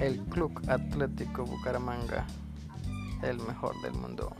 El Club Atlético Bucaramanga, el mejor del mundo.